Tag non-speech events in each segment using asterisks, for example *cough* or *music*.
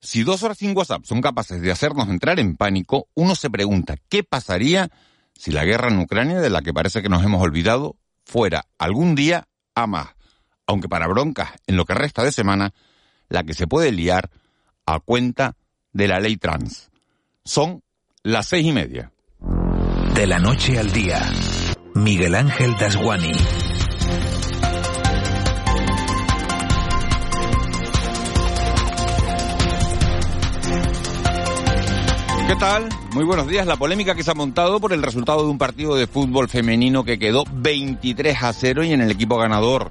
Si dos horas sin WhatsApp son capaces de hacernos entrar en pánico, uno se pregunta qué pasaría si la guerra en Ucrania, de la que parece que nos hemos olvidado, fuera algún día a más. Aunque para broncas, en lo que resta de semana, la que se puede liar a cuenta de la ley trans. Son las seis y media. De la noche al día, Miguel Ángel Dasguani. ¿Qué tal? Muy buenos días. La polémica que se ha montado por el resultado de un partido de fútbol femenino que quedó 23 a 0 y en el equipo ganador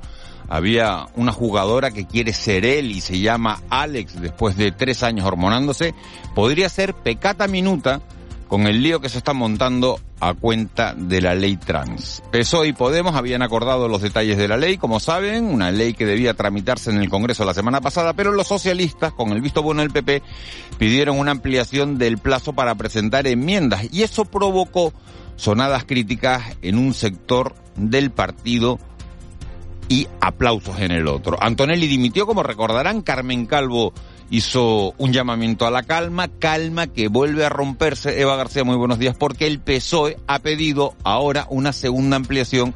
había una jugadora que quiere ser él y se llama Alex después de tres años hormonándose, podría ser pecata minuta con el lío que se está montando a cuenta de la ley trans. PSOE y Podemos habían acordado los detalles de la ley, como saben, una ley que debía tramitarse en el Congreso la semana pasada, pero los socialistas, con el visto bueno del PP, pidieron una ampliación del plazo para presentar enmiendas y eso provocó sonadas críticas en un sector del partido y aplausos en el otro. Antonelli dimitió, como recordarán, Carmen Calvo hizo un llamamiento a la calma, calma que vuelve a romperse. Eva García, muy buenos días, porque el PSOE ha pedido ahora una segunda ampliación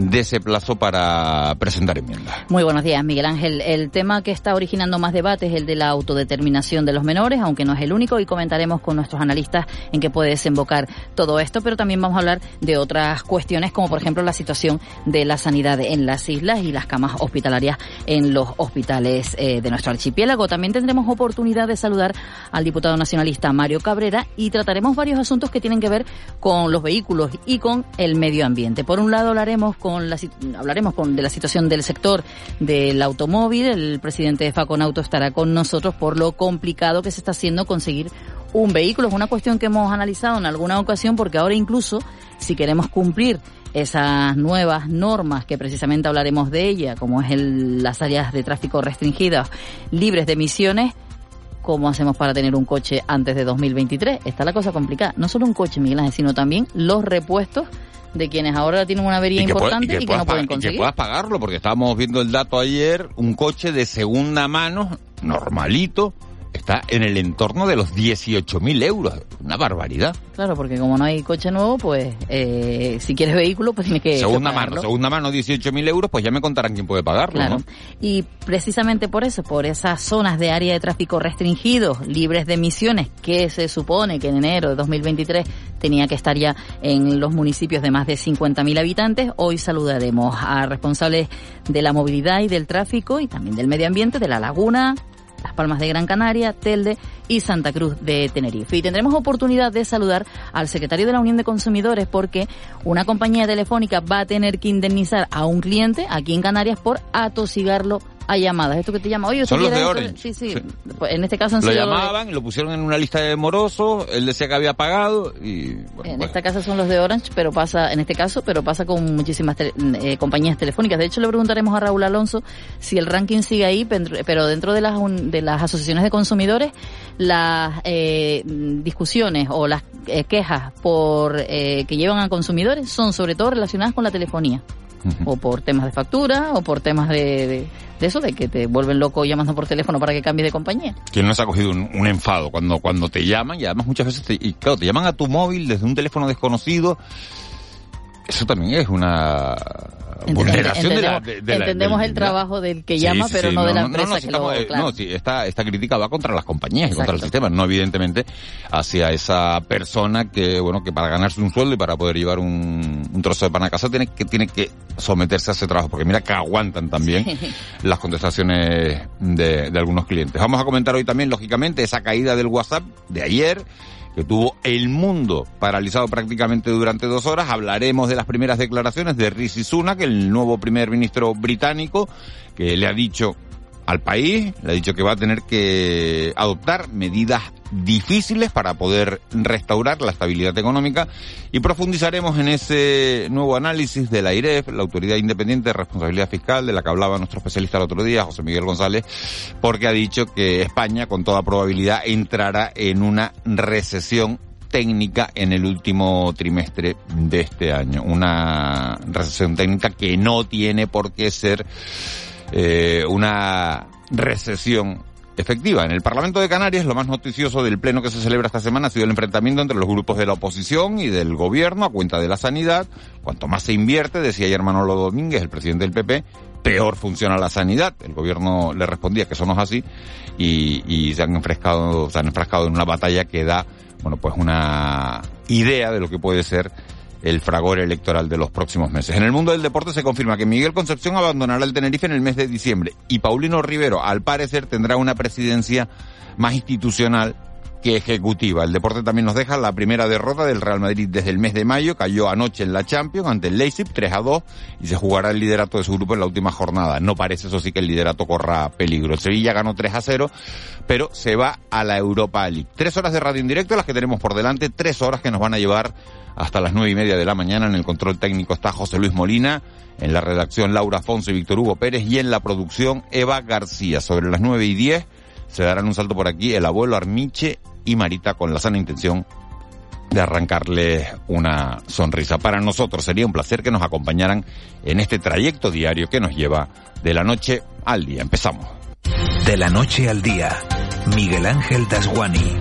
de ese plazo para presentar enmiendas. Muy buenos días, Miguel Ángel. El tema que está originando más debate es el de la autodeterminación de los menores, aunque no es el único, y comentaremos con nuestros analistas en qué puede desembocar todo esto, pero también vamos a hablar de otras cuestiones, como por ejemplo la situación de la sanidad en las islas y las camas hospitalarias en los hospitales eh, de nuestro archipiélago. También tendremos oportunidad de saludar al diputado nacionalista Mario Cabrera y trataremos varios asuntos que tienen que ver con los vehículos y con el medio ambiente. Por un lado hablaremos con la, hablaremos con, de la situación del sector del automóvil. El presidente de Faconauto estará con nosotros por lo complicado que se está haciendo conseguir un vehículo. Es una cuestión que hemos analizado en alguna ocasión porque ahora incluso si queremos cumplir esas nuevas normas que precisamente hablaremos de ella, como es el, las áreas de tráfico restringidas libres de emisiones, ¿cómo hacemos para tener un coche antes de 2023? Está la cosa complicada. No solo un coche, Miguel Ángel, sino también los repuestos de quienes ahora tienen una avería importante y que, no pueden conseguir. Y que puedas pagarlo, porque estábamos viendo el dato ayer, un coche de segunda mano, normalito, está en el entorno de los 18.000 euros. Una barbaridad. Claro, porque como no hay coche nuevo, pues eh, si quieres vehículo, pues tienes que. Segunda mano, segunda mano 18.000 euros, pues ya me contarán quién puede pagarlo. Claro. ¿no? Y precisamente por eso, por esas zonas de área de tráfico restringidos, libres de emisiones, que se supone que en enero de 2023 tenía que estar ya en los municipios de más de 50.000 habitantes, hoy saludaremos a responsables de la movilidad y del tráfico y también del medio ambiente de la laguna, las Palmas de Gran Canaria, Telde y Santa Cruz de Tenerife. Y tendremos oportunidad de saludar al secretario de la Unión de Consumidores porque una compañía telefónica va a tener que indemnizar a un cliente aquí en Canarias por atosigarlo a llamadas. Esto que te llama, oye, son los de Orange. Sí, sí, Pues en este caso han lo sido llamaban, lo pusieron en una lista de morosos, él decía que había pagado y bueno, en bueno. este caso son los de Orange, pero pasa en este caso, pero pasa con muchísimas eh, compañías telefónicas. De hecho, le preguntaremos a Raúl Alonso si el ranking sigue ahí, pero dentro de las un- de las asociaciones de consumidores, las eh, discusiones o las eh, quejas por eh, que llevan a consumidores son sobre todo relacionadas con la telefonía o por temas de factura o por temas de, de, de eso de que te vuelven loco llamando por teléfono para que cambies de compañía. ¿Quién no se ha cogido un, un enfado cuando, cuando te llaman y además muchas veces te, y claro, te llaman a tu móvil desde un teléfono desconocido? Eso también es una vulneración de la... entendemos de- la- entendemos del- el trabajo del que llama, sí, pero sí, no, de la empresa no, que sí, lo... estamos, eh, claro. no, sí, esta, esta crítica va contra las compañías y contra el sistema, no evidentemente hacia esa persona que, bueno, que para ganarse un sueldo y para poder llevar un, un trozo de pan a casa tiene que, tiene que someterse a ese trabajo, porque mira que aguantan también las contestaciones de, de algunos clientes. Vamos a comentar hoy también, lógicamente, esa caída del WhatsApp de ayer, que tuvo el mundo paralizado prácticamente durante dos horas. Hablaremos de las primeras declaraciones de Rishi Sunak, el nuevo primer ministro británico, que le ha dicho al país, le ha dicho que va a tener que adoptar medidas difíciles para poder restaurar la estabilidad económica y profundizaremos en ese nuevo análisis de la IREF, la Autoridad Independiente de Responsabilidad Fiscal, de la que hablaba nuestro especialista el otro día, José Miguel González, porque ha dicho que España con toda probabilidad entrará en una recesión técnica en el último trimestre de este año. Una recesión técnica que no tiene por qué ser eh, una recesión efectiva. En el Parlamento de Canarias, lo más noticioso del pleno que se celebra esta semana ha sido el enfrentamiento entre los grupos de la oposición y del gobierno a cuenta de la sanidad. Cuanto más se invierte, decía ayer Manolo Domínguez, el presidente del PP, peor funciona la sanidad. El gobierno le respondía que eso no es así y, se han enfrescado, se han enfrascado en una batalla que da, bueno, pues una idea de lo que puede ser el fragor electoral de los próximos meses. En el mundo del deporte se confirma que Miguel Concepción abandonará el Tenerife en el mes de diciembre y Paulino Rivero, al parecer, tendrá una presidencia más institucional que ejecutiva. El deporte también nos deja la primera derrota del Real Madrid desde el mes de mayo. Cayó anoche en la Champions ante el Leipzig 3 a 2 y se jugará el liderato de su grupo en la última jornada. No parece eso sí que el liderato corra peligro. El Sevilla ganó 3 a 0, pero se va a la Europa League. Tres horas de radio en directo las que tenemos por delante, tres horas que nos van a llevar hasta las nueve y media de la mañana. En el control técnico está José Luis Molina, en la redacción Laura Afonso y Víctor Hugo Pérez y en la producción Eva García. Sobre las nueve y diez se darán un salto por aquí el abuelo Armiche y Marita con la sana intención de arrancarle una sonrisa. Para nosotros sería un placer que nos acompañaran en este trayecto diario que nos lleva de la noche al día. Empezamos. De la noche al día, Miguel Ángel Dasguani.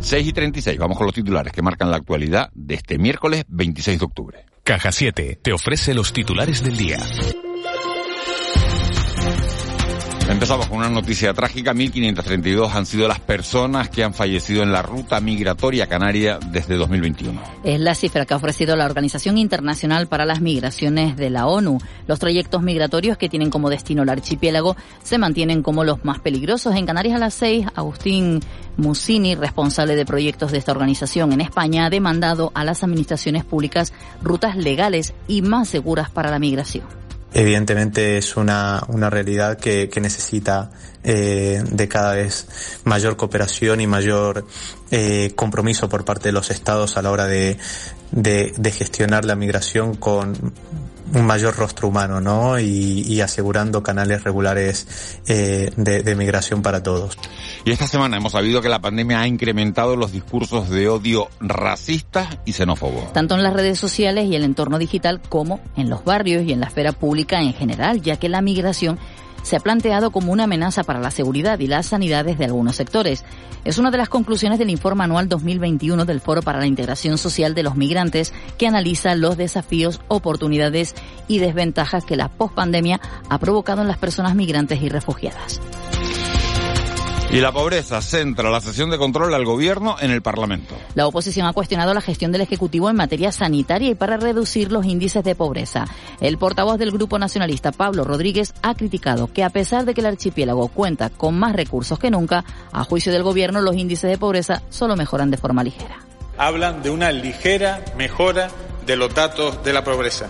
6 y 36, vamos con los titulares que marcan la actualidad de este miércoles 26 de octubre. Caja 7 te ofrece los titulares del día. Empezamos con una noticia trágica. 1.532 han sido las personas que han fallecido en la ruta migratoria canaria desde 2021. Es la cifra que ha ofrecido la Organización Internacional para las Migraciones de la ONU. Los trayectos migratorios que tienen como destino el archipiélago se mantienen como los más peligrosos. En Canarias a las 6, Agustín Musini, responsable de proyectos de esta organización en España, ha demandado a las administraciones públicas rutas legales y más seguras para la migración evidentemente es una, una realidad que, que necesita eh, de cada vez mayor cooperación y mayor eh, compromiso por parte de los estados a la hora de, de, de gestionar la migración con un mayor rostro humano, ¿no? Y, y asegurando canales regulares eh, de, de, migración para todos. Y esta semana hemos sabido que la pandemia ha incrementado los discursos de odio racistas y xenófobos. Tanto en las redes sociales y el entorno digital como en los barrios y en la esfera pública en general, ya que la migración se ha planteado como una amenaza para la seguridad y las sanidades de algunos sectores. Es una de las conclusiones del informe anual 2021 del Foro para la Integración Social de los Migrantes, que analiza los desafíos, oportunidades y desventajas que la pospandemia ha provocado en las personas migrantes y refugiadas. Y la pobreza centra la sesión de control al gobierno en el Parlamento. La oposición ha cuestionado la gestión del Ejecutivo en materia sanitaria y para reducir los índices de pobreza. El portavoz del Grupo Nacionalista, Pablo Rodríguez, ha criticado que a pesar de que el archipiélago cuenta con más recursos que nunca, a juicio del gobierno los índices de pobreza solo mejoran de forma ligera. Hablan de una ligera mejora de los datos de la pobreza.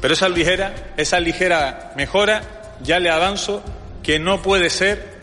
Pero esa ligera, esa ligera mejora, ya le avanzo que no puede ser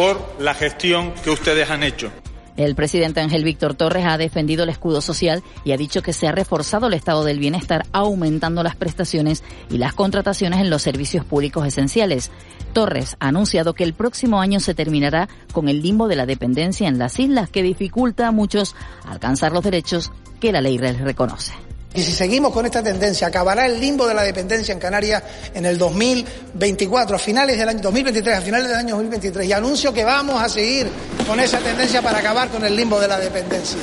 por la gestión que ustedes han hecho. El presidente Ángel Víctor Torres ha defendido el escudo social y ha dicho que se ha reforzado el estado del bienestar aumentando las prestaciones y las contrataciones en los servicios públicos esenciales. Torres ha anunciado que el próximo año se terminará con el limbo de la dependencia en las islas que dificulta a muchos alcanzar los derechos que la ley les reconoce. Y si seguimos con esta tendencia, acabará el limbo de la dependencia en Canarias en el 2024, a finales del año 2023, a finales del año 2023. Y anuncio que vamos a seguir con esa tendencia para acabar con el limbo de la dependencia.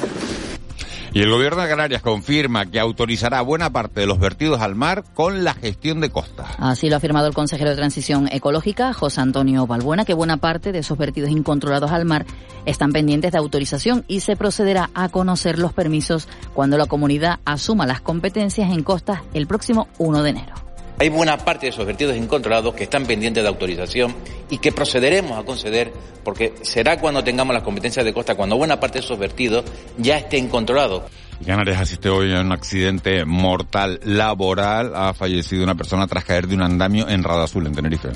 Y el gobierno de Canarias confirma que autorizará buena parte de los vertidos al mar con la gestión de costas. Así lo ha afirmado el consejero de Transición Ecológica, José Antonio Balbuena, que buena parte de esos vertidos incontrolados al mar están pendientes de autorización y se procederá a conocer los permisos cuando la comunidad asuma las competencias en costas el próximo 1 de enero. Hay buena parte de esos vertidos incontrolados que están pendientes de autorización y que procederemos a conceder porque será cuando tengamos las competencias de costa, cuando buena parte de esos vertidos ya estén controlados. Canarias asiste hoy a un accidente mortal laboral. Ha fallecido una persona tras caer de un andamio en Radazul, en Tenerife.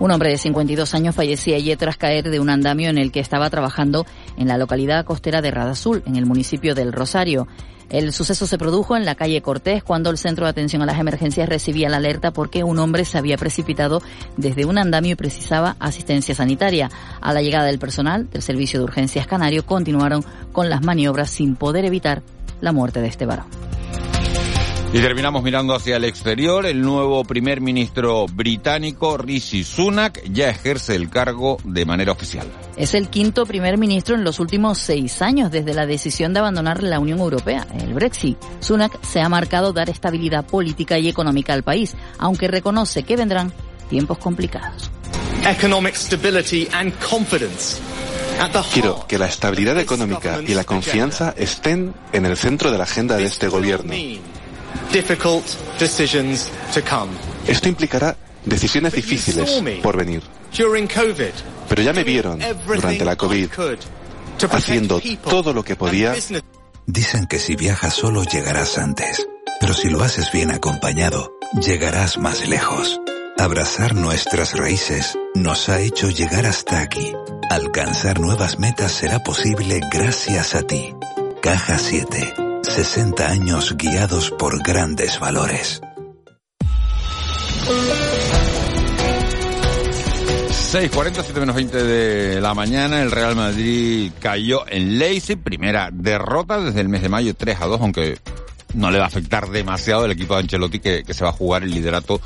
Un hombre de 52 años fallecía ayer tras caer de un andamio en el que estaba trabajando en la localidad costera de Radazul, en el municipio del Rosario. El suceso se produjo en la calle Cortés cuando el centro de atención a las emergencias recibía la alerta porque un hombre se había precipitado desde un andamio y precisaba asistencia sanitaria. A la llegada del personal del Servicio de Urgencias Canario continuaron con las maniobras sin poder evitar la muerte de este varón. Y terminamos mirando hacia el exterior. El nuevo primer ministro británico, Rishi Sunak, ya ejerce el cargo de manera oficial. Es el quinto primer ministro en los últimos seis años desde la decisión de abandonar la Unión Europea, el Brexit. Sunak se ha marcado dar estabilidad política y económica al país, aunque reconoce que vendrán tiempos complicados. Quiero que la estabilidad económica y la confianza estén en el centro de la agenda de este gobierno. Esto implicará decisiones difíciles por venir. Pero ya me vieron durante la COVID haciendo todo lo que podía. Dicen que si viajas solo llegarás antes, pero si lo haces bien acompañado, llegarás más lejos. Abrazar nuestras raíces nos ha hecho llegar hasta aquí. Alcanzar nuevas metas será posible gracias a ti. Caja 7 60 años guiados por grandes valores. 6.47 menos 20 de la mañana, el Real Madrid cayó en Leipzig, primera derrota desde el mes de mayo 3 a 2, aunque no le va a afectar demasiado el equipo de Ancelotti que, que se va a jugar el liderato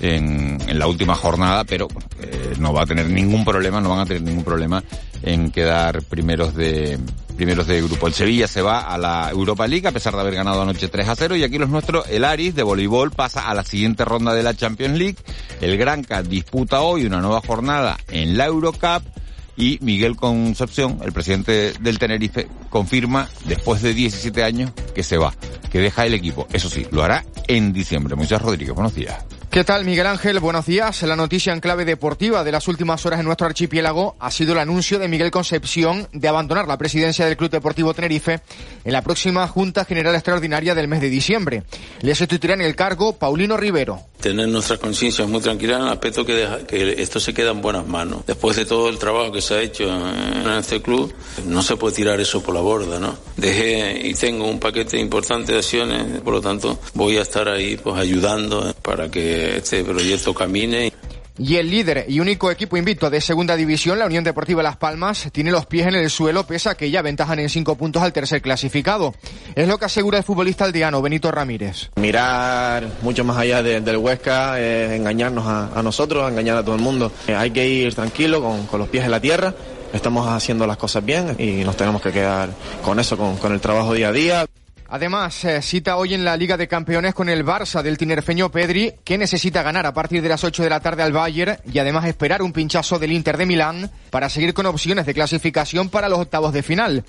en, en la última jornada, pero eh, no va a tener ningún problema, no van a tener ningún problema en quedar primeros de primeros de grupo. El Sevilla se va a la Europa League a pesar de haber ganado anoche 3 a 0 y aquí los nuestros, el Aris de voleibol pasa a la siguiente ronda de la Champions League. El Granca disputa hoy una nueva jornada en la Eurocup y Miguel Concepción, el presidente del Tenerife, confirma después de 17 años que se va, que deja el equipo. Eso sí, lo hará en diciembre. Muchas Rodríguez, buenos días. ¿Qué tal, Miguel Ángel? Buenos días. La noticia en clave deportiva de las últimas horas en nuestro archipiélago ha sido el anuncio de Miguel Concepción de abandonar la presidencia del Club Deportivo Tenerife en la próxima Junta General Extraordinaria del mes de diciembre. Le sustituirá en el cargo Paulino Rivero. Tener nuestras conciencias muy tranquilas en el aspecto que, deja, que esto se queda en buenas manos. Después de todo el trabajo que se ha hecho en este club, no se puede tirar eso por la borda, ¿no? Dejé y tengo un paquete importante de acciones, por lo tanto voy a estar ahí pues ayudando para que este proyecto camine. Y el líder y único equipo invicto de segunda división, la Unión Deportiva Las Palmas, tiene los pies en el suelo pese a que ya ventajan en cinco puntos al tercer clasificado. Es lo que asegura el futbolista aldeano Benito Ramírez. Mirar mucho más allá de, del Huesca, es engañarnos a, a, nosotros, engañar a todo el mundo. Eh, hay que ir tranquilo, con, con, los pies en la tierra. Estamos haciendo las cosas bien y nos tenemos que quedar con eso, con, con el trabajo día a día. Además, eh, cita hoy en la Liga de Campeones con el Barça del tinerfeño Pedri, que necesita ganar a partir de las 8 de la tarde al Bayern y además esperar un pinchazo del Inter de Milán para seguir con opciones de clasificación para los octavos de final.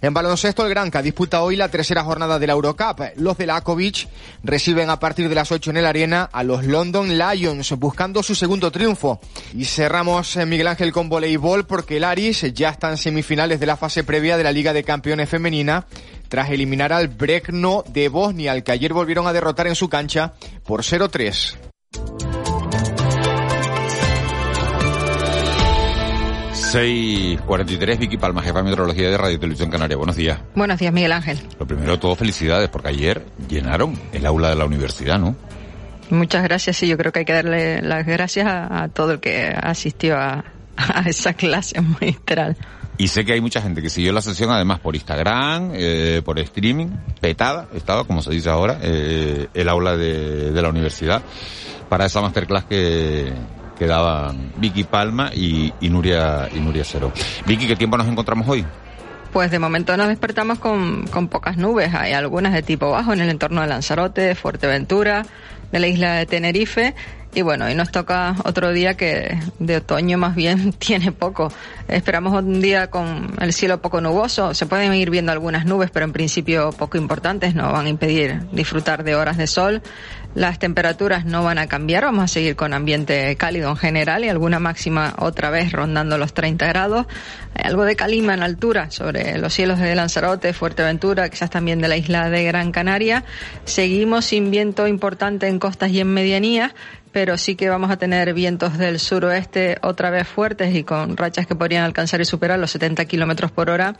En baloncesto, el Granca disputa hoy la tercera jornada de la Eurocup. Los de Lakovic reciben a partir de las 8 en el Arena a los London Lions, buscando su segundo triunfo. Y cerramos, eh, Miguel Ángel, con voleibol, porque el Aris ya está en semifinales de la fase previa de la Liga de Campeones Femenina tras eliminar al Bregno de Bosnia, al que ayer volvieron a derrotar en su cancha por 0-3. ...6.43, Vicky Palma, jefa de meteorología de Radio Televisión Canaria. Buenos días. Buenos días, Miguel Ángel. Lo primero todo, felicidades, porque ayer llenaron el aula de la universidad, ¿no? Muchas gracias, sí, yo creo que hay que darle las gracias a, a todo el que asistió a, a esa clase magistral. Y sé que hay mucha gente que siguió la sesión además por Instagram, eh, por streaming, petada, estaba, como se dice ahora, eh, el aula de, de, la universidad para esa masterclass que, daban Vicky Palma y, y, Nuria, y Nuria Cero. Vicky, ¿qué tiempo nos encontramos hoy? Pues de momento nos despertamos con, con pocas nubes. Hay algunas de tipo bajo en el entorno de Lanzarote, Fuerteventura, de la isla de Tenerife y bueno, hoy nos toca otro día que de otoño más bien *laughs* tiene poco. Esperamos un día con el cielo poco nuboso. Se pueden ir viendo algunas nubes, pero en principio poco importantes. No van a impedir disfrutar de horas de sol. Las temperaturas no van a cambiar. Vamos a seguir con ambiente cálido en general y alguna máxima otra vez rondando los 30 grados. Algo de calima en altura sobre los cielos de Lanzarote, Fuerteventura, quizás también de la isla de Gran Canaria. Seguimos sin viento importante en costas y en medianías pero sí que vamos a tener vientos del suroeste otra vez fuertes y con rachas que podrían alcanzar y superar los 70 kilómetros por hora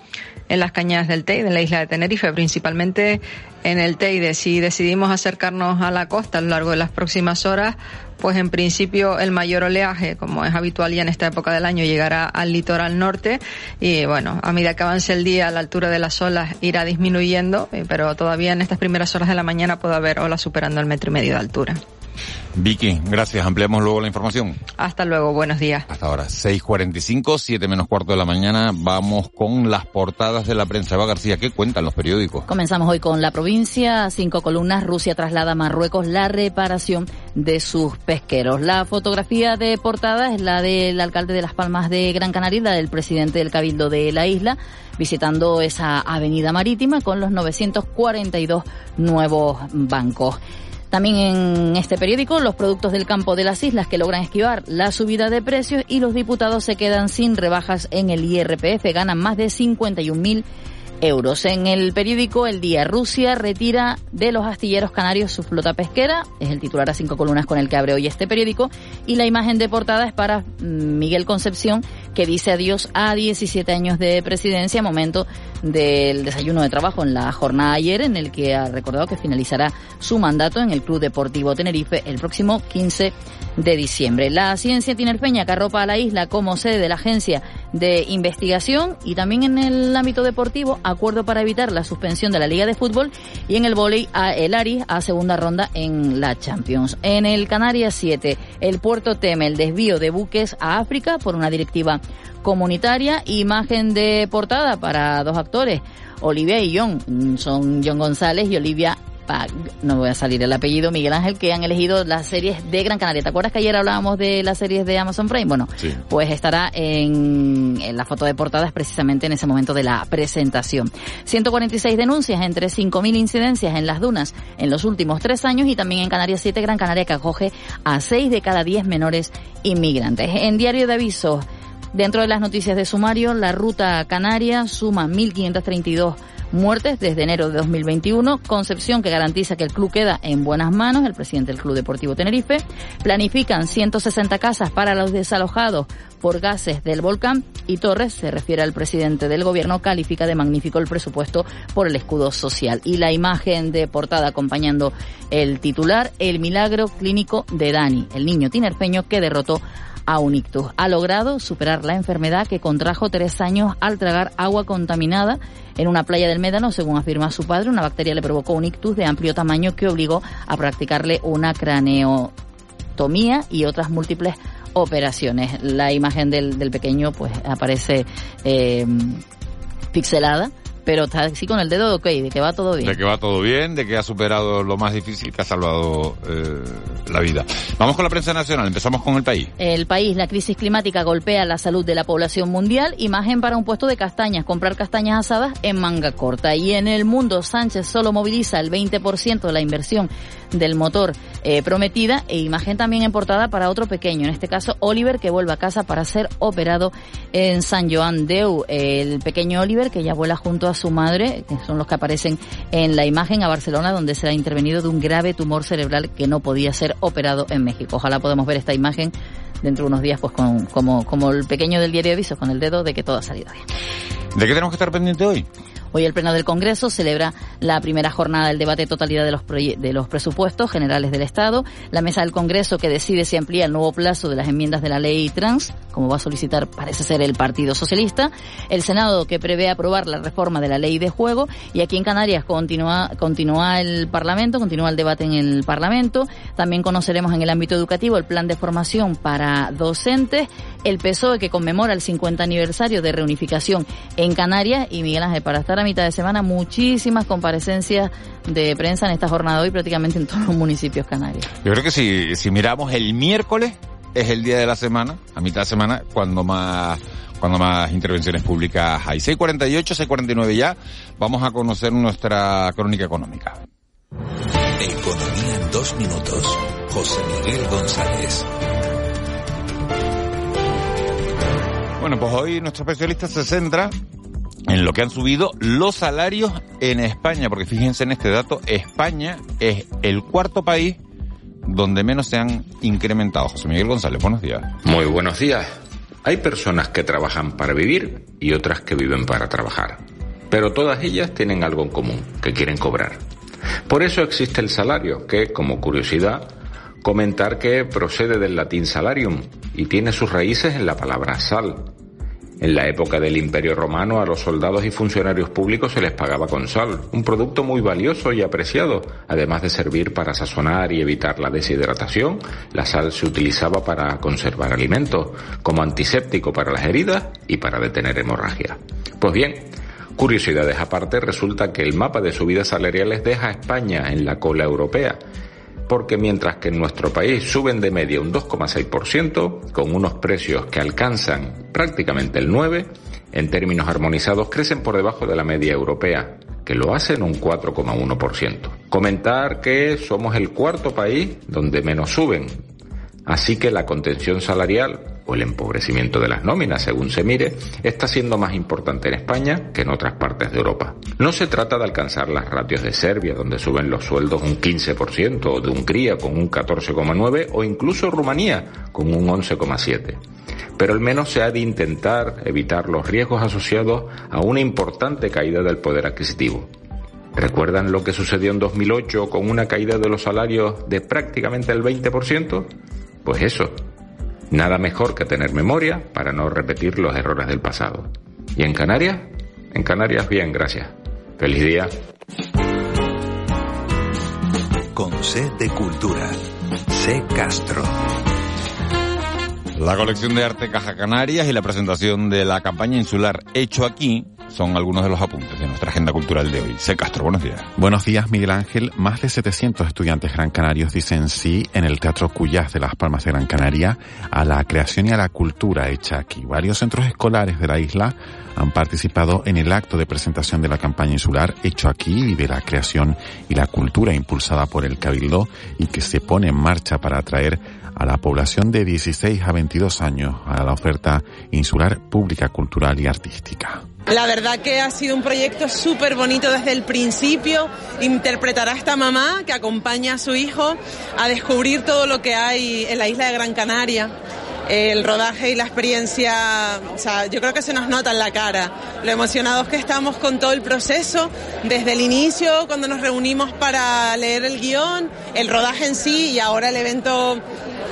en las cañadas del Teide, en la isla de Tenerife, principalmente en el Teide. Si decidimos acercarnos a la costa a lo largo de las próximas horas, pues en principio el mayor oleaje, como es habitual ya en esta época del año, llegará al litoral norte y bueno, a medida que avance el día, la altura de las olas irá disminuyendo, eh, pero todavía en estas primeras horas de la mañana puede haber olas superando el metro y medio de altura. Vicky, gracias. Ampliamos luego la información. Hasta luego, buenos días. Hasta ahora, 6.45, 7 menos cuarto de la mañana. Vamos con las portadas de la prensa. Eva García, ¿qué cuentan los periódicos? Comenzamos hoy con la provincia. Cinco columnas. Rusia traslada a Marruecos la reparación de sus pesqueros. La fotografía de portada es la del alcalde de Las Palmas de Gran Canaria, la del presidente del Cabildo de la isla, visitando esa avenida marítima con los 942 nuevos bancos. También en este periódico, los productos del campo de las islas que logran esquivar la subida de precios y los diputados se quedan sin rebajas en el IRPF, ganan más de 51 mil euros. En el periódico El Día, Rusia retira de los astilleros canarios su flota pesquera, es el titular a cinco columnas con el que abre hoy este periódico, y la imagen de portada es para mm, Miguel Concepción, que dice adiós a 17 años de presidencia, momento del desayuno de trabajo en la jornada ayer, en el que ha recordado que finalizará su mandato en el Club Deportivo Tenerife el próximo 15 de diciembre. La ciencia tinerfeña que arropa a la isla como sede de la Agencia de Investigación y también en el ámbito deportivo, acuerdo para evitar la suspensión de la Liga de Fútbol y en el vóley a el Aris a segunda ronda en la Champions. En el Canarias 7, el puerto teme el desvío de buques a África por una directiva comunitaria, imagen de portada para dos actores, Olivia y John, son John González y Olivia no voy a salir el apellido, Miguel Ángel, que han elegido las series de Gran Canaria. ¿Te acuerdas que ayer hablábamos de las series de Amazon Prime? Bueno, pues estará en, en, la foto de portadas precisamente en ese momento de la presentación. 146 denuncias entre 5.000 incidencias en las dunas en los últimos tres años y también en Canarias 7, Gran Canaria, que acoge a 6 de cada 10 menores inmigrantes. En Diario de Avisos, dentro de las noticias de sumario, la ruta canaria suma 1.532 muertes desde enero de 2021. Concepción que garantiza que el club queda en buenas manos, el presidente del Club Deportivo Tenerife. Planifican 160 casas para los desalojados por gases del volcán y Torres, se refiere al presidente del gobierno, califica de magnífico el presupuesto por el escudo social. Y la imagen de portada acompañando el titular, el milagro clínico de Dani, el niño tinerfeño que derrotó a un ictus. Ha logrado superar la enfermedad que contrajo tres años al tragar agua contaminada en una playa del Médano, según afirma su padre. Una bacteria le provocó un ictus de amplio tamaño que obligó a practicarle una craneotomía y otras múltiples operaciones. La imagen del, del pequeño pues aparece eh, pixelada pero está así con el dedo ok, de que va todo bien. De que va todo bien, de que ha superado lo más difícil, que ha salvado eh, la vida. Vamos con la prensa nacional, empezamos con el país. El país, la crisis climática golpea la salud de la población mundial, imagen para un puesto de castañas, comprar castañas asadas en manga corta. Y en el mundo, Sánchez solo moviliza el 20% de la inversión del motor eh, prometida e imagen también en portada para otro pequeño, en este caso Oliver que vuelve a casa para ser operado en San Joan Deu. El pequeño Oliver que ya vuela junto a su madre, que son los que aparecen en la imagen a Barcelona donde será intervenido de un grave tumor cerebral que no podía ser operado en México. Ojalá podamos ver esta imagen dentro de unos días pues con, como, como el pequeño del diario de aviso con el dedo de que todo ha salido bien. ¿De qué tenemos que estar pendiente hoy? Hoy el Pleno del Congreso celebra la primera jornada del debate de totalidad de los, de los presupuestos generales del Estado. La mesa del Congreso que decide si amplía el nuevo plazo de las enmiendas de la ley trans, como va a solicitar parece ser el Partido Socialista. El Senado que prevé aprobar la reforma de la ley de juego. Y aquí en Canarias continúa, continúa el Parlamento, continúa el debate en el Parlamento. También conoceremos en el ámbito educativo el plan de formación para docentes. El PSOE que conmemora el 50 aniversario de reunificación en Canarias. Y Miguel Ángel, para estar mitad de semana muchísimas comparecencias de prensa en esta jornada hoy prácticamente en todos los municipios canarios. Yo creo que si, si miramos el miércoles es el día de la semana, a mitad de semana, cuando más cuando más intervenciones públicas hay. 6.48, 6.49 ya, vamos a conocer nuestra crónica económica. Economía en dos minutos. José Miguel González. Bueno, pues hoy nuestro especialista se centra en lo que han subido los salarios en España, porque fíjense en este dato, España es el cuarto país donde menos se han incrementado. José Miguel González, buenos días. Muy buenos días. Hay personas que trabajan para vivir y otras que viven para trabajar. Pero todas ellas tienen algo en común, que quieren cobrar. Por eso existe el salario, que, como curiosidad, comentar que procede del latín salarium y tiene sus raíces en la palabra sal, en la época del Imperio Romano a los soldados y funcionarios públicos se les pagaba con sal, un producto muy valioso y apreciado. Además de servir para sazonar y evitar la deshidratación, la sal se utilizaba para conservar alimentos, como antiséptico para las heridas y para detener hemorragia. Pues bien, curiosidades aparte, resulta que el mapa de subidas salariales deja a España en la cola europea porque mientras que en nuestro país suben de media un 2,6%, con unos precios que alcanzan prácticamente el 9%, en términos armonizados crecen por debajo de la media europea, que lo hacen un 4,1%. Comentar que somos el cuarto país donde menos suben, así que la contención salarial o el empobrecimiento de las nóminas, según se mire, está siendo más importante en España que en otras partes de Europa. No se trata de alcanzar las ratios de Serbia, donde suben los sueldos un 15%, o de Hungría con un 14,9%, o incluso Rumanía con un 11,7%. Pero al menos se ha de intentar evitar los riesgos asociados a una importante caída del poder adquisitivo. ¿Recuerdan lo que sucedió en 2008 con una caída de los salarios de prácticamente el 20%? Pues eso, Nada mejor que tener memoria para no repetir los errores del pasado. ¿Y en Canarias? En Canarias bien, gracias. Feliz día. Con C de Cultura. C Castro. La colección de arte Caja Canarias y la presentación de la campaña insular Hecho Aquí son algunos de los apuntes de nuestra agenda cultural de hoy. C. Castro, buenos días. Buenos días, Miguel Ángel. Más de 700 estudiantes gran canarios dicen sí en el Teatro Cuyás de Las Palmas de Gran Canaria a la creación y a la cultura hecha aquí. Varios centros escolares de la isla han participado en el acto de presentación de la campaña insular hecho aquí y de la creación y la cultura impulsada por el Cabildo y que se pone en marcha para atraer a la población de 16 a 22 años a la oferta insular pública, cultural y artística. La verdad que ha sido un proyecto súper bonito desde el principio. Interpretar a esta mamá que acompaña a su hijo a descubrir todo lo que hay en la isla de Gran Canaria. El rodaje y la experiencia, o sea, yo creo que se nos nota en la cara. Lo emocionados que estamos con todo el proceso, desde el inicio, cuando nos reunimos para leer el guion, el rodaje en sí y ahora el evento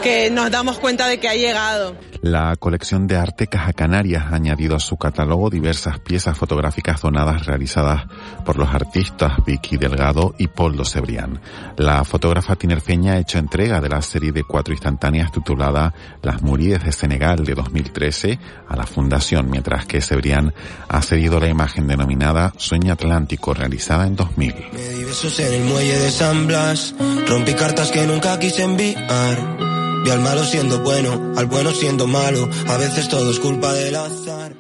que nos damos cuenta de que ha llegado. La colección de arte Caja Canarias ha añadido a su catálogo diversas piezas fotográficas donadas realizadas por los artistas Vicky Delgado y Paul Cebrián. La fotógrafa tinerfeña ha hecho entrega de la serie de cuatro instantáneas titulada Las Muríes de Senegal de 2013 a la Fundación, mientras que Cebrián ha cedido la imagen denominada Sueño Atlántico realizada en 2000. Me di besos en el muelle de San Blas, rompí cartas que nunca quise enviar. Vi al malo siendo bueno, al bueno siendo malo, a veces todo es culpa del azar.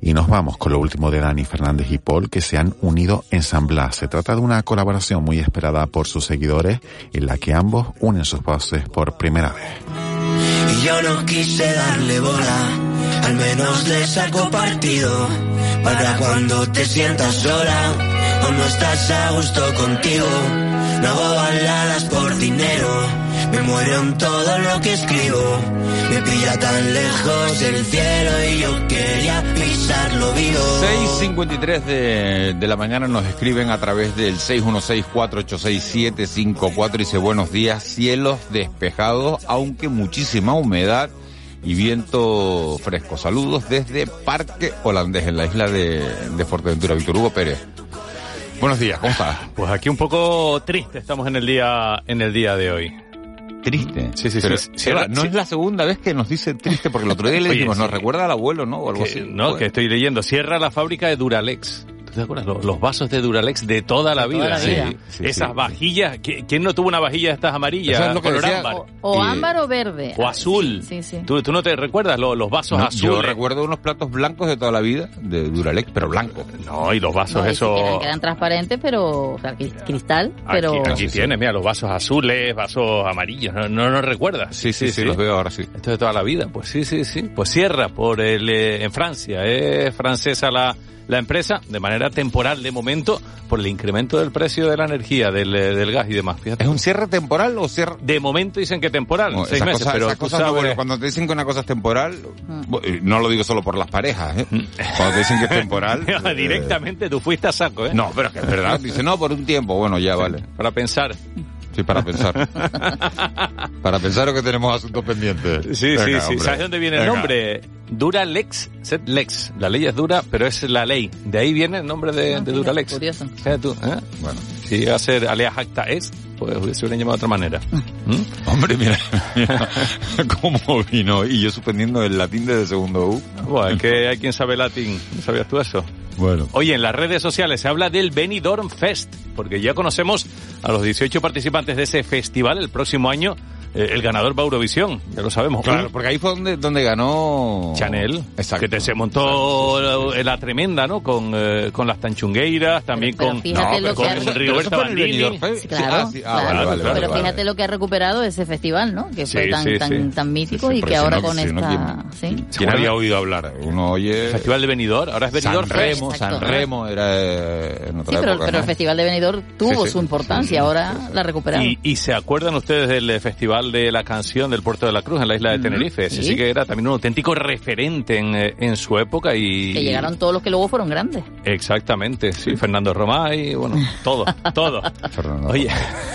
Y nos vamos con lo último de Dani Fernández y Paul que se han unido en San Blas. Se trata de una colaboración muy esperada por sus seguidores en la que ambos unen sus voces por primera vez. Y yo no quise darle bola, al menos le saco partido para cuando te sientas sola o no estás a gusto contigo. No hago baladas por dinero me muero en todo lo que escribo. Me pilla tan lejos el cielo y yo quería pisarlo vivo. 6.53 de, de la mañana nos escriben a través del 616-486-754 y dice buenos días, cielos despejados, aunque muchísima humedad y viento fresco. Saludos desde Parque Holandés, en la isla de, de Fuerteventura. Víctor Hugo Pérez. Buenos días, ¿cómo estás? Pues aquí un poco triste estamos en el día, en el día de hoy triste. Sí, sí, sí. no es la segunda vez que nos dice triste, porque el otro día le *laughs* dijimos, nos recuerda al abuelo, ¿no? O algo así. No, que estoy leyendo. Cierra la fábrica de Duralex. ¿Te acuerdas? Los, vasos de Duralex de toda la vida. Sí, Esas vajillas. ¿Quién no tuvo una vajilla de estas amarillas? es lo que ámbar. O, ámbar o verde. O azul. Sí, sí. ¿Tú, no te recuerdas los, vasos azules? Yo recuerdo unos platos blancos de toda la vida, de Duralex, pero blancos. No, y los vasos esos... quedan, transparentes, pero... O sea, cristal, pero... Aquí, tienes, mira, los vasos azules, vasos amarillos. ¿No, no, recuerdas? Sí, sí, sí, los veo ahora sí. Esto de toda la vida. Pues sí, sí, sí. Pues cierra por el... Eh, en Francia. Es francesa la la empresa de manera temporal de momento por el incremento del precio de la energía, del, eh, del gas y demás. Fíjate. ¿Es un cierre temporal o cierre...? De momento dicen que temporal, No, seis meses, pero esas no, bueno, cuando te dicen que una cosa es temporal, eh, no lo digo solo por las parejas, ¿eh? Cuando te dicen que es temporal... *laughs* eh, Directamente tú fuiste a saco, ¿eh? No, pero es que es verdad. *laughs* Dice, no, por un tiempo. Bueno, ya vale. Para pensar. Sí, para pensar. *laughs* para pensar o que tenemos asuntos pendientes. Sí, Venga, sí, sí. hombre. ¿Sabes dónde viene el nombre? Dura Lex, Set Lex. La ley es dura, pero es la ley. De ahí viene el nombre de, de Dura Lex. Curioso. Tú, ¿eh? Bueno. Si iba a ser Alea Jacta es, pues se hubieran llamado de otra manera. ¿Mm? Hombre, mira, mira *laughs* cómo vino. Y yo suspendiendo el latín desde segundo U. Bueno, es que hay quien sabe latín. ¿No ¿Sabías tú eso? Bueno. Oye, en las redes sociales se habla del Benidorm Fest, porque ya conocemos a los 18 participantes de ese festival el próximo año. Eh, el ganador va a Eurovisión, ya lo sabemos. Claro, Un- porque ahí fue donde, donde ganó... Chanel, Exacto. que te se montó la, la tremenda, ¿no? Con, eh, con las tanchungueiras, también pero con, fíjate lo con Rigoberta Bandini. Claro, pero fíjate lo que ha recuperado ese festival, ¿no? Que fue Sí, tan, sí, tan, sí. tan mítico y que ahora no- con no, esta... ¿quién- ¿sí? ¿Quién había oído hablar? Uno oye... Festival de Benidorm, ahora es Benidorm San. Remo. San Remo era eh, en otra pero, época, pero ¿no? el Festival de Benidorm tuvo su importancia, ahora la recuperaron. Y, se acuerdan ustedes del eh, Festival de la Canción del Puerto de la Cruz en la isla de Tenerife. Ese sí. sí que era también un auténtico referente en, eh, en su época y... Que llegaron todos los que luego fueron grandes. Exactamente, sí, Fernando Romay, bueno, todo, *laughs* todo. Fernando Oye,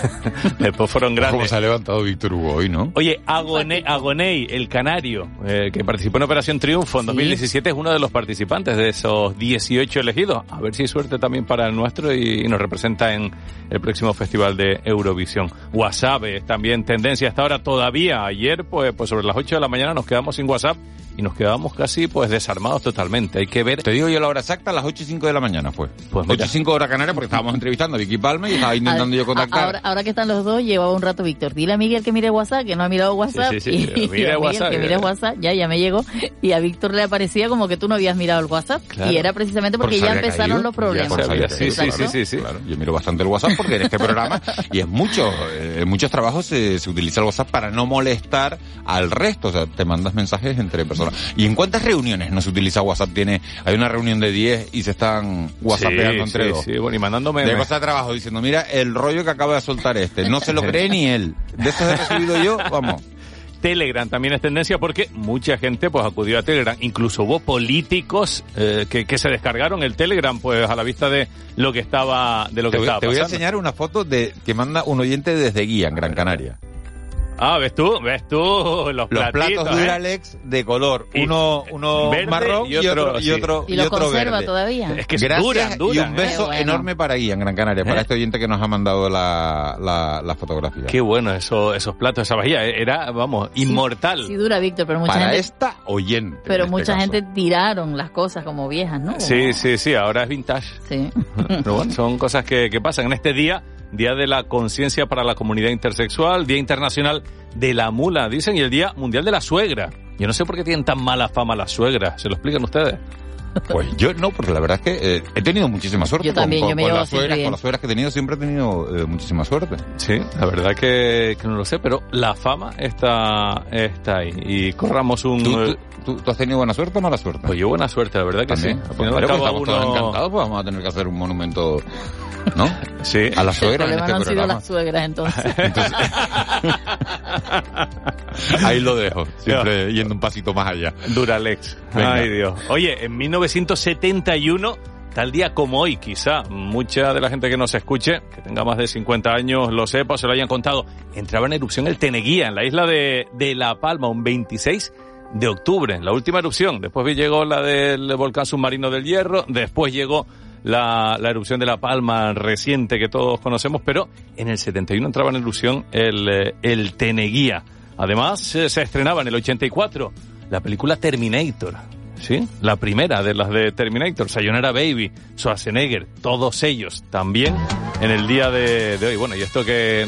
*laughs* después fueron ¿Cómo grandes. se ha levantado Víctor Hugo hoy, no? Oye, Agone- Agoney, el canario, eh, que participó en Operación Triunfo en 2017, es uno de los participantes de esos 18 elegidos. A ver si hay suerte también para el nuestro y, y nos representa en el próximo Festival de Eurovisión. WhatsApp es también tendencia hasta ahora todavía. Ayer, pues, pues sobre las 8 de la mañana nos quedamos sin WhatsApp y nos quedamos casi pues desarmados totalmente. Hay que ver... Te digo yo la hora exacta, a las 8 y 5 de la mañana fue. Pues 8 mira. y 5 hora canaria porque estábamos entrevistando a Vicky Palma y estaba intentando yo A- contactar. Ahora, ahora que están los dos, llevaba un rato Víctor. Dile a Miguel que mire WhatsApp, que no ha mirado WhatsApp. Sí, sí, sí, y, mire a Miguel WhatsApp, que mire WhatsApp. Ya, ya me llegó. Y a Víctor le aparecía como que tú no habías mirado el WhatsApp. Claro. Y era precisamente porque Por ya empezaron caído, los ya problemas. por sabía, saber sí, sí, sí, sí, sí. claro. Yo miro bastante el WhatsApp porque en este programa y en muchos, eh, en muchos trabajos se, se utiliza el WhatsApp para no molestar al resto. O sea, te mandas mensajes entre personas. ¿Y en cuántas reuniones no se utiliza WhatsApp? Tiene, hay una reunión de 10 y se están WhatsAppeando Sí, entre sí, dos. sí, bueno, y mandándome... de de trabajo diciendo, mira el rollo que acaba de soltar este. No se lo *laughs* cree ni él. De estos he recibido yo, vamos. Telegram también es tendencia porque mucha gente pues acudió a Telegram. Incluso hubo políticos eh, que, que se descargaron el Telegram pues a la vista de lo que estaba de lo Te que voy, estaba te voy a enseñar una foto de que manda un oyente desde Guía, en Gran Canaria. Ah, ves tú, ves tú *laughs* los, Los platitos, platos ¿eh? Duralex de color, Y- uno, uno verde marrón y y otro- y otro, Y otro conserva verde. todavía. Es que Gracias duran, duran, y un ¿eh? beso bueno. enorme para Guía en Gran Canaria, para ¿Eh? este oyente que nos ha mandado la, la, la fotografía. Qué bueno eso, esos platos, esa vajilla, eh, era, vamos, inmortal. Sí dura Víctor, pero mucha para gente... esta oyente. Pero mucha este caso. gente tiraron las cosas como viejas, ¿no? Sí, sí, sí, ahora es vintage. Sí. *laughs* Pero bueno, son cosas que, que pasan en este día, Día de la Conciencia para la Comunidad Intersexual, Día Internacional de la Mula, dicen, y el Día Mundial de la Suegra. Yo no sé por qué tienen tan mala fama las suegras, ¿se lo explican ustedes? Pues yo no, porque la verdad es que eh, he tenido muchísima suerte. Yo también, con, yo me con las suegras, bien. con las suegras que he tenido siempre he tenido eh, muchísima suerte. Sí, la verdad que, que no lo sé, pero la fama está, está ahí. Y corramos un... ¿Tú, tú, tú- tú has tenido buena suerte o mala suerte? Pues yo buena suerte, la verdad que También. sí. Al Pues, final pues estamos todos uno- encantados, pues vamos a tener que hacer un monumento, ¿no? *laughs* Sí. A las El suegras en este no han sido las suegras, entonces. *laughs* *laughs* Ahí lo dejo, siempre yendo un pasito más allá. Duralex. Venga. Ay, Dios. Oye, en 1971, tal día como hoy, quizá mucha de la gente que nos escuche, que tenga más de 50 años, lo sepa, se lo hayan contado, entraba en erupción el Teneguía, en la isla de, de La Palma, un 26 de octubre, la última erupción. Después llegó la del volcán submarino del Hierro, después llegó la, la erupción de La Palma reciente que todos conocemos, pero en el 71 entraba en erupción el, eh, el Teneguía. Además, se estrenaba en el 84 la película Terminator. ¿Sí? La primera de las de Terminator, Sayonara Baby, Schwarzenegger, todos ellos también en el día de hoy. Bueno, y esto que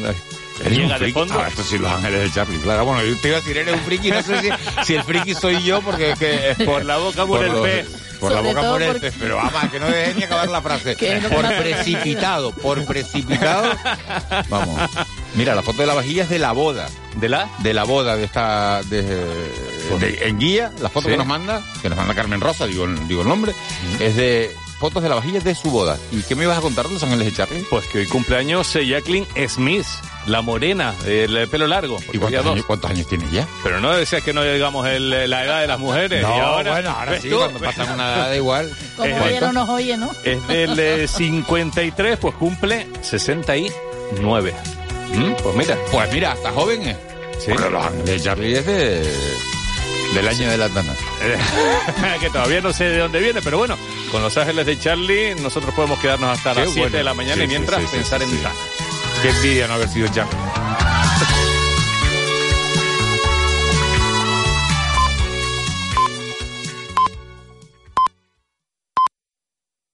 Eres un de friki. fondo. Ah, esto sí, Los Ángeles de Charlie, claro. Bueno, yo te iba a decir, eres un friki, no sé si, si el friki soy yo, porque es que... *laughs* Por la boca muere el pez. Por la boca muere el porque- pez, pero vamos, que no dejes ni acabar la frase. *laughs* Por precipitado, por precipitado. Vamos. Mira, la foto de la vajilla es de la boda. ¿De la? De la boda de esta... De, de- en guía, la foto Sí. que nos manda, que nos manda Carmen Rosa, digo, el- digo el nombre, es de fotos de la vajilla de su boda. ¿Y qué me ibas a contar Los Ángeles de Charlie? Pues que hoy cumpleaños eh, Jacqueline Smith, la morena, del pelo largo. ¿Y cuántos años, cuántos años, tiene ya? Pero no decías que no digamos el, la edad de las mujeres. No, y ahora, bueno, ahora sí, cuando pasan una edad igual. *laughs* Como ella no nos oye, ¿no? Es del eh, 53, pues cumple 69. ¿Mm? Pues mira. Pues mira, hasta joven es. Sí. Bueno, Los Ángeles de Charlie es de, del año de las danas. *laughs* que todavía no sé de dónde viene, pero bueno, con Los Ángeles de Charlie nosotros podemos quedarnos hasta Qué las 7 bueno. de la mañana Sí, y mientras sí, sí, pensar sí, en sí. Tana. Qué envidia no haber sido Charlie.